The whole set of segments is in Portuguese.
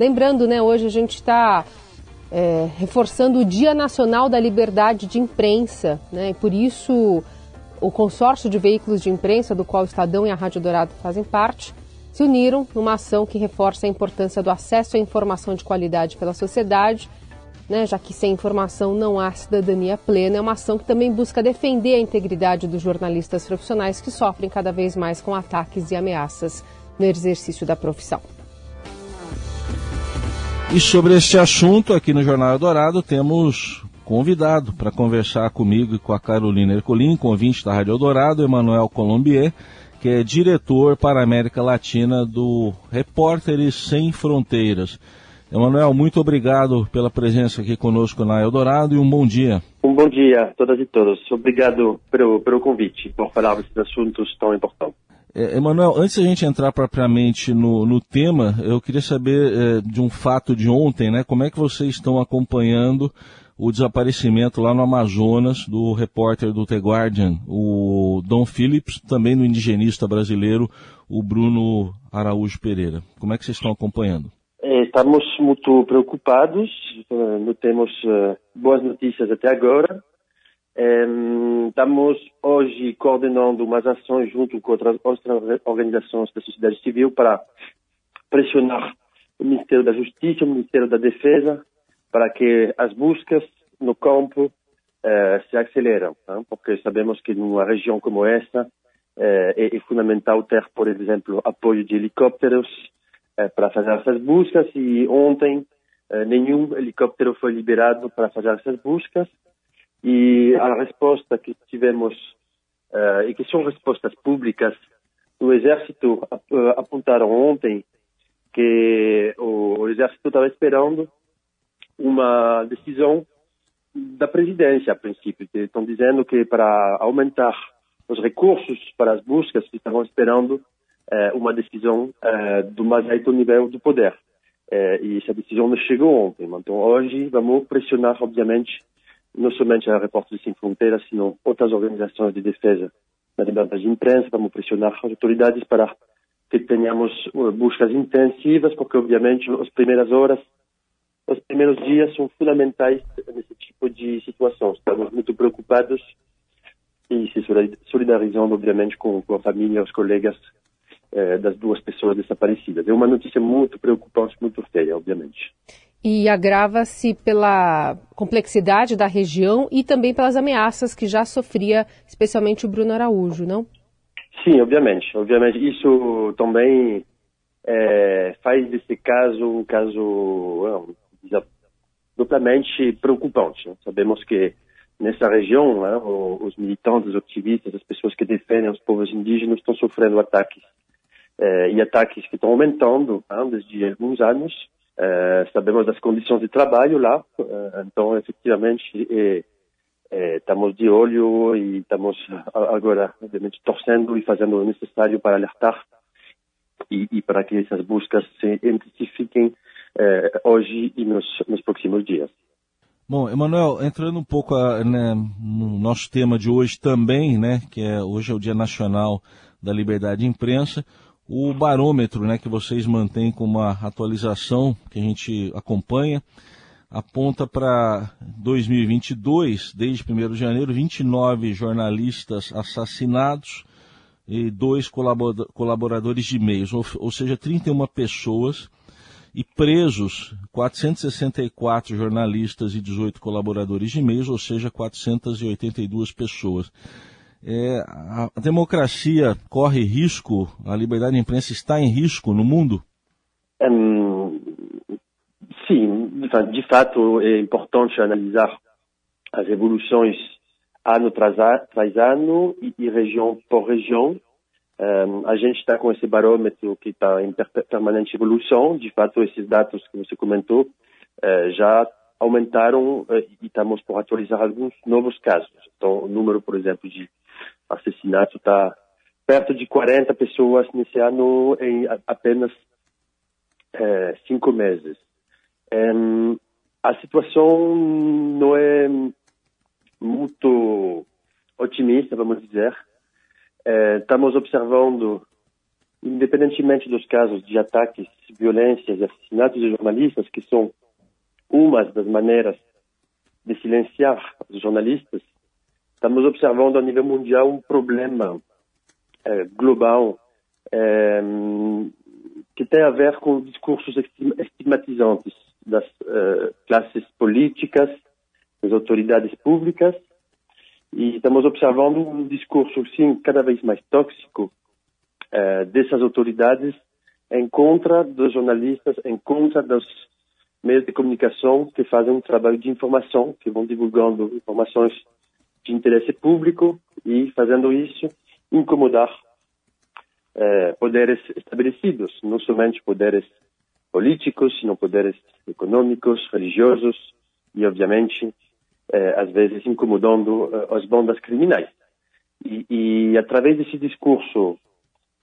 Lembrando, né, hoje a gente está é, reforçando o Dia Nacional da Liberdade de Imprensa, né, e por isso o consórcio de veículos de imprensa, do qual o Estadão e a Rádio Dourado fazem parte, se uniram numa ação que reforça a importância do acesso à informação de qualidade pela sociedade né, já que sem informação não há cidadania plena, é uma ação que também busca defender a integridade dos jornalistas profissionais que sofrem cada vez mais com ataques e ameaças no exercício da profissão. E sobre este assunto, aqui no Jornal Dourado, temos convidado para conversar comigo e com a Carolina Ercolim, convite da Rádio Eldorado, Emanuel Colombier, que é diretor para a América Latina do Repórteres Sem Fronteiras. Emanuel, muito obrigado pela presença aqui conosco na Eldorado e um bom dia. Um bom dia a todas e todos. Obrigado pelo, pelo convite, por falar desses assuntos tão importantes. É, Emanuel, antes da gente entrar propriamente no, no tema, eu queria saber é, de um fato de ontem, né? Como é que vocês estão acompanhando o desaparecimento lá no Amazonas do repórter do The Guardian, o Dom Phillips, também do indigenista brasileiro, o Bruno Araújo Pereira. Como é que vocês estão acompanhando? É, estamos muito preocupados, eh, não temos eh, boas notícias até agora. Estamos hoje coordenando umas ações junto com outras, outras organizações da sociedade civil para pressionar o Ministério da Justiça, o Ministério da Defesa, para que as buscas no campo eh, se aceleram, né? porque sabemos que numa região como essa é, é fundamental ter, por exemplo, apoio de helicópteros, eh, para fazer essas buscas e ontem eh, nenhum helicóptero foi liberado para fazer essas buscas e a resposta que tivemos uh, e que são respostas públicas do Exército apontaram ontem que o, o Exército estava esperando uma decisão da presidência, a princípio. Estão dizendo que para aumentar os recursos para as buscas, estavam esperando eh, uma decisão eh, do mais alto nível do poder. Eh, e essa decisão não chegou ontem. Então, hoje, vamos pressionar, obviamente, não somente a Repórteres Sem Fronteiras, sino outras organizações de defesa da liberdade de imprensa. Vamos pressionar as autoridades para que tenhamos buscas intensivas, porque, obviamente, as primeiras horas, os primeiros dias são fundamentais nesse tipo de situação. Estamos muito preocupados e se solidarizando, obviamente, com, a família, os colegas é, das duas pessoas desaparecidas. É uma notícia muito preocupante, muito feia, obviamente. E agrava-se pela complexidade da região e também pelas ameaças que já sofria, especialmente o Bruno Araújo, não? Sim, obviamente. Obviamente, isso também é, faz desse caso um caso é, duplamente preocupante. Né? Sabemos que nessa região, né, os militantes, os ativistas, as pessoas que defendem os povos indígenas estão sofrendo ataques eh, e ataques que estão aumentando hein, desde alguns anos. Eh, sabemos das condições de trabalho lá, eh, então efetivamente estamos de olho e estamos agora, obviamente, torcendo e fazendo o necessário para alertar e, e para que essas buscas se intensifiquem hoje e nos, nos próximos dias. Bom, Emanuel, entrando um pouco ah, né, no nosso tema de hoje também, né, que é hoje é o Dia Nacional da Liberdade de Imprensa, o barômetro né, que vocês mantêm com uma atualização que a gente acompanha aponta para 2022, desde 1 de janeiro, 29 jornalistas assassinados e dois colaboradores de meios, ou, ou seja, 31 pessoas, e presos 464 jornalistas e 18 colaboradores de meios, ou seja, 482 pessoas. É, a democracia corre risco, a liberdade de imprensa está em risco no mundo? Um, sim, de fato é importante analisar as evoluções ano tras, ano e, região por região. Um, a gente está com esse barômetro que está em permanente evolução. De fato, esses dados que você comentou uh, já aumentaram uh, e estamos por atualizar alguns novos casos. Então, o número, por exemplo, de assassinato está perto de 40 pessoas nesse ano em apenas é, cinco meses. É, a situação não é muito otimista, vamos dizer. É, estamos observando independentemente dos casos de ataques, violências e assassinatos de jornalistas, que são uma das maneiras de silenciar os jornalistas, estamos observando a nível mundial um problema é, global é, que tem a ver com discursos estigmatizantes das uh, classes políticas, das autoridades públicas, e estamos observando um discurso, sim, cada vez mais tóxico uh, dessas autoridades em contra dos jornalistas, em contra dos meios de comunicação que fazem um trabalho de informação, que vão divulgando informações de interesse público e fazendo isso incomodar eh, poderes estabelecidos, não somente poderes políticos, sino poderes econômicos, religiosos e, obviamente, eh, às vezes incomodando eh, as bandas criminais. E, e, através desse discurso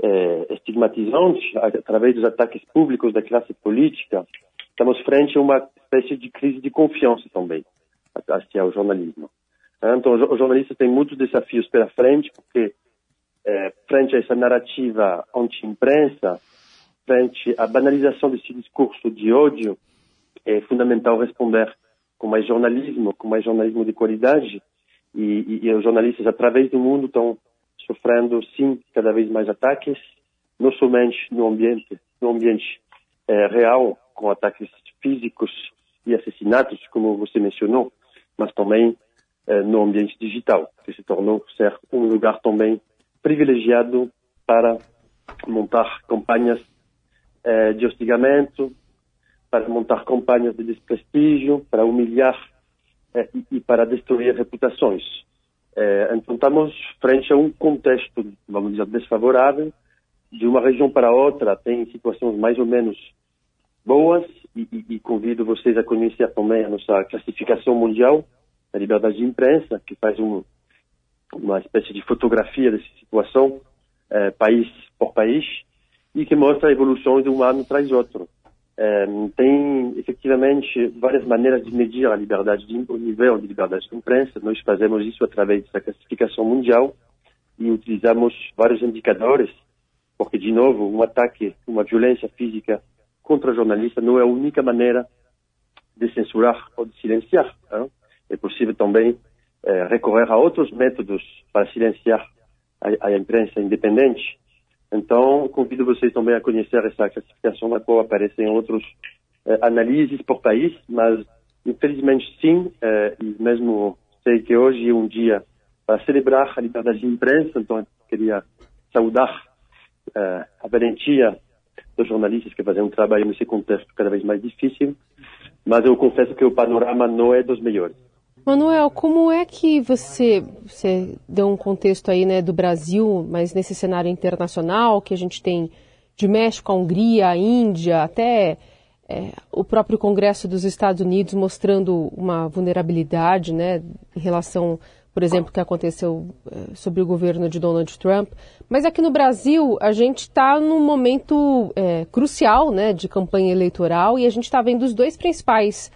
eh, estigmatizante, através dos ataques públicos da classe política, estamos frente a uma espécie de crise de confiança também hacia o jornalismo. Então, os jornalistas têm muitos desafios pela frente, porque é, frente a essa narrativa anti-imprensa, frente à banalização desse discurso de ódio, é fundamental responder com mais jornalismo, com mais jornalismo de qualidade. E, e, e os jornalistas, através do mundo, estão sofrendo, sim, cada vez mais ataques, não somente no ambiente, no ambiente é, real, com ataques físicos e assassinatos, como você mencionou, mas também no ambiente digital, que se tornou ser um lugar também privilegiado para montar campanhas eh, de hostigamento, para montar campanhas de desprestígio, para humilhar eh, e, para destruir reputações. Eh, então estamos frente a um contexto, vamos dizer, desfavorável, de uma região para outra tem situações mais ou menos boas e, e, e convido vocês a conhecer também a nossa classificação mundial da liberdade de imprensa, que faz um, uma espécie de fotografia dessa situação, eh, país por país, e que mostra a evolução de um ano traz outro. Eh, tem efetivamente várias maneiras de medir a liberdade, de, o nível de liberdade de imprensa. Nós fazemos isso através dessa classificação mundial e utilizamos vários indicadores, porque, de novo, um ataque, uma violência física contra jornalista não é a única maneira de censurar ou de silenciar. É possível também é, recorrer a outros métodos para silenciar a, a, imprensa independente. Então, convido vocês também a conhecer essa classificação na qual aparecem outros é, análises por país, mas infelizmente sim, é, e mesmo sei que hoje é um dia para celebrar a liberdade de imprensa, então eu queria saudar a valentia dos jornalistas que fazem um trabalho nesse contexto cada vez mais difícil, mas eu confesso que o panorama não é dos melhores. Manuel, como é que você, você deu um contexto aí né, do Brasil, mas nesse cenário internacional que a gente tem de México, a Hungria, a Índia, até é, o próprio Congresso dos Estados Unidos mostrando uma vulnerabilidade né, em relação, por exemplo, que aconteceu é, sobre o governo de Donald Trump. Mas aqui no Brasil, a gente está num momento é, crucial né, de campanha eleitoral e a gente está vendo os dois principais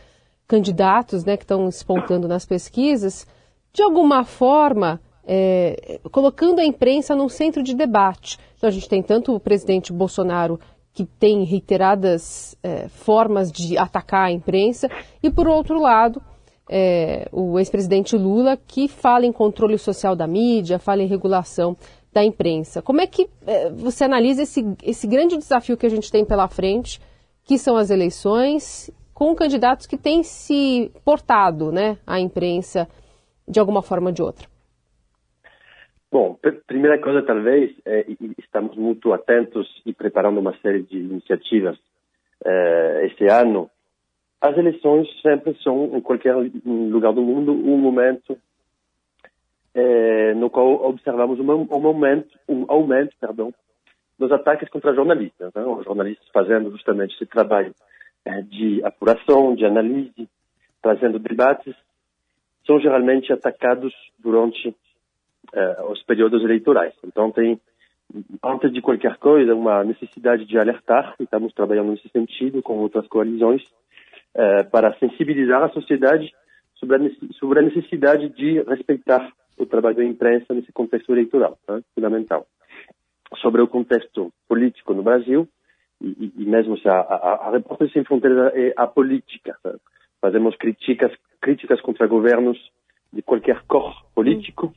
candidatos né, que estão espontando nas pesquisas, de alguma forma, é, colocando a imprensa num centro de debate. Então, a gente tem tanto o presidente Bolsonaro, que tem reiteradas é, formas de atacar a imprensa, e, por outro lado, é, o ex-presidente Lula, que fala em controle social da mídia, fala em regulação da imprensa. Como é que é, você analisa esse, esse grande desafio que a gente tem pela frente, que são as eleições com candidatos que têm se portado né, à imprensa de alguma forma ou de outra? Bom, primeira coisa, talvez, é, estamos muito atentos e preparando uma série de iniciativas é, esse ano. As eleições sempre são, em qualquer lugar do mundo, um momento é, no qual observamos um, um, momento, um aumento perdão, dos ataques contra jornalistas. Né? Os jornalistas fazendo justamente esse trabalho de apuração, de análise, trazendo debates, são geralmente atacados durante uh, os períodos eleitorais. Então, tem, antes de qualquer coisa, uma necessidade de alertar, e estamos trabalhando nesse sentido com outras coalizões, uh, para sensibilizar a sociedade sobre a, sobre a necessidade de respeitar o trabalho da imprensa nesse contexto eleitoral, tá? fundamental. sobre o contexto político no Brasil e, e mesmo se a, a, a Repórter Sem Fronteiras é apolítica. Tá? Fazemos críticas, críticas contra governos de qualquer cor político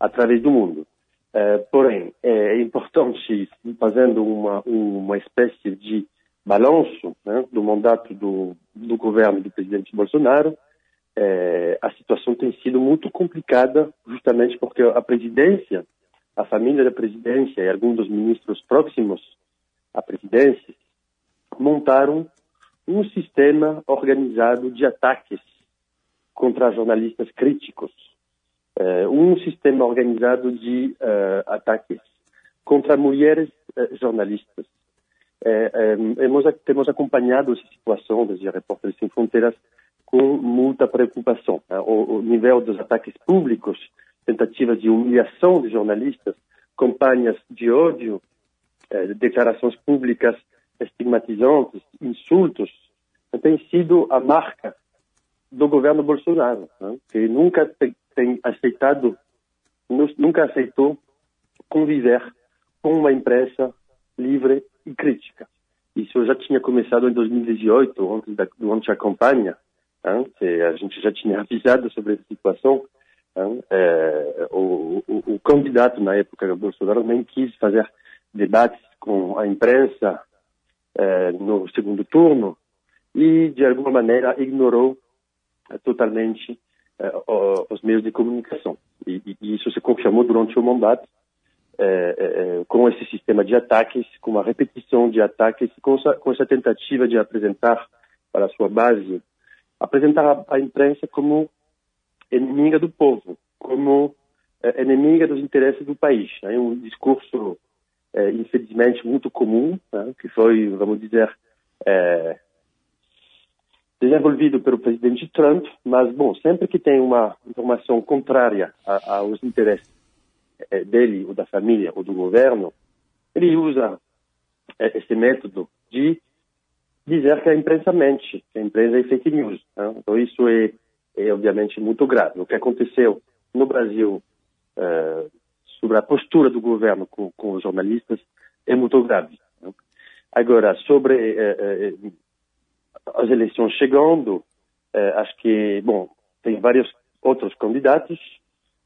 através do mundo. É, porém, é importante, fazendo uma, uma espécie de balanço né, do mandato do, do governo do presidente Bolsonaro, é, a situação tem sido muito complicada, justamente porque a presidência, a família da presidência e alguns dos ministros próximos à presidência montaram um sistema organizado de ataques contra jornalistas críticos, é, um sistema organizado de uh, ataques contra mulheres uh, jornalistas. É, temos acompanhado essa situação desde Repórteres Sem Fronteiras com muita preocupação. Né? O, o, nível dos ataques públicos, tentativas de humilhação de jornalistas, campanhas de ódio, eh, declarações públicas estigmatizantes, insultos, tem sido a marca do governo Bolsonaro, né? que nunca tem, aceitado, nunca aceitou conviver com uma imprensa livre e crítica. Isso já tinha começado em 2018, antes da, durante a campanha, que a gente já tinha avisado sobre essa situação. É, o, o, o, candidato na época, Bolsonaro, nem quis fazer debates com a imprensa é, no segundo turno e, de alguma maneira, ignorou é, totalmente é, os meios de comunicação. E, e, isso se confirmou durante o mandato com esse sistema de ataques, com uma repetição de ataques, com essa, com essa tentativa de apresentar para a sua base apresentar a, a imprensa como inimiga do povo, como inimiga dos interesses do país. É um discurso, é, infelizmente, muito comum, né, que foi, vamos dizer, é, desenvolvido pelo presidente Trump, mas, bom, sempre que tem uma informação contrária a, aos interesses é, dele, ou da família, ou do governo, ele usa é, esse método de dizer que a imprensa mente, que a imprensa é fake news. Né? Então isso é, é, obviamente muito grave. O que aconteceu no Brasil sobre a postura do governo com, com, os jornalistas é muito grave. Né? Agora, sobre uh, uh, as eleições chegando, acho que, bom, tem vários outros candidatos.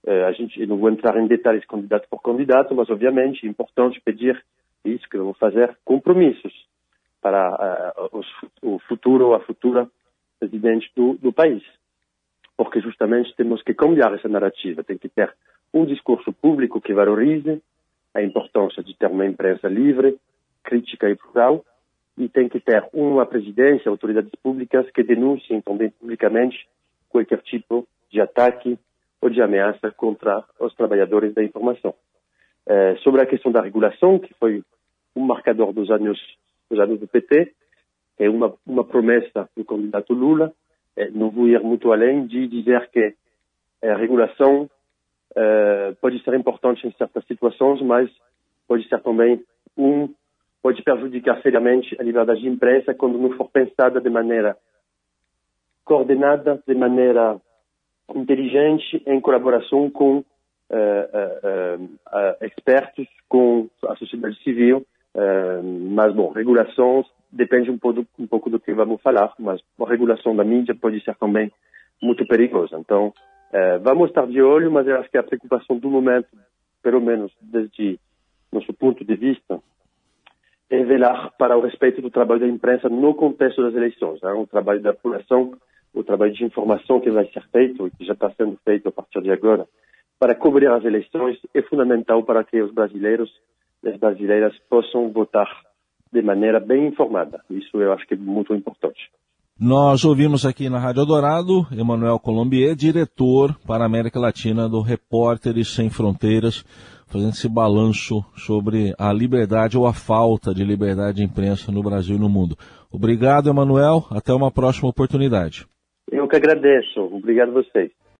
a gente, eu não vou entrar em detalhes candidato por candidato, mas obviamente é importante pedir isso que vamos fazer compromissos para uh, os, o futuro ou a futura presidente do, do país. Porque justamente temos que cambiar essa narrativa. Tem que ter um discurso público que valorize a importância de ter uma imprensa livre, crítica e plural, e tem que ter uma presidência, autoridades públicas que denunciem também publicamente qualquer tipo de ataque ou de ameaça contra os trabalhadores da informação. Eh, sobre a questão da regulação, que foi um marcador dos anos dos anos do PT, é uma, uma promessa do candidato Lula. É, não vou ir muito além de dizer que a regulação é, pode ser importante em certas situações, mas pode ser também um pode prejudicar seriamente a liberdade de imprensa quando não for pensada de maneira coordenada, de maneira inteligente, em colaboração com uh, uh, uh, expertos, com a sociedade civil mas, bom, regulação depende um pouco, um pouco do que vamos falar, mas a regulação da mídia pode ser também muito perigosa. Então, uh, vamos estar de olho, mas eu acho que a preocupação do momento, pelo menos desde nosso ponto de vista, é velar para o respeito do trabalho da imprensa no contexto das eleições. Né? O trabalho da apuração, o trabalho de informação que vai ser feito, e que já está sendo feito a partir de agora, para cobrir as eleições, é fundamental para que os brasileiros as brasileiras possam votar de maneira bem informada. Isso eu acho que é muito importante. Nós ouvimos aqui na Rádio Dourado Emanuel Colombier, diretor para a América Latina do Repórteres Sem Fronteiras, fazendo esse balanço sobre a liberdade ou a falta de liberdade de imprensa no Brasil e no mundo. Obrigado, Emanuel. Até uma próxima oportunidade. Eu que agradeço. Obrigado a vocês.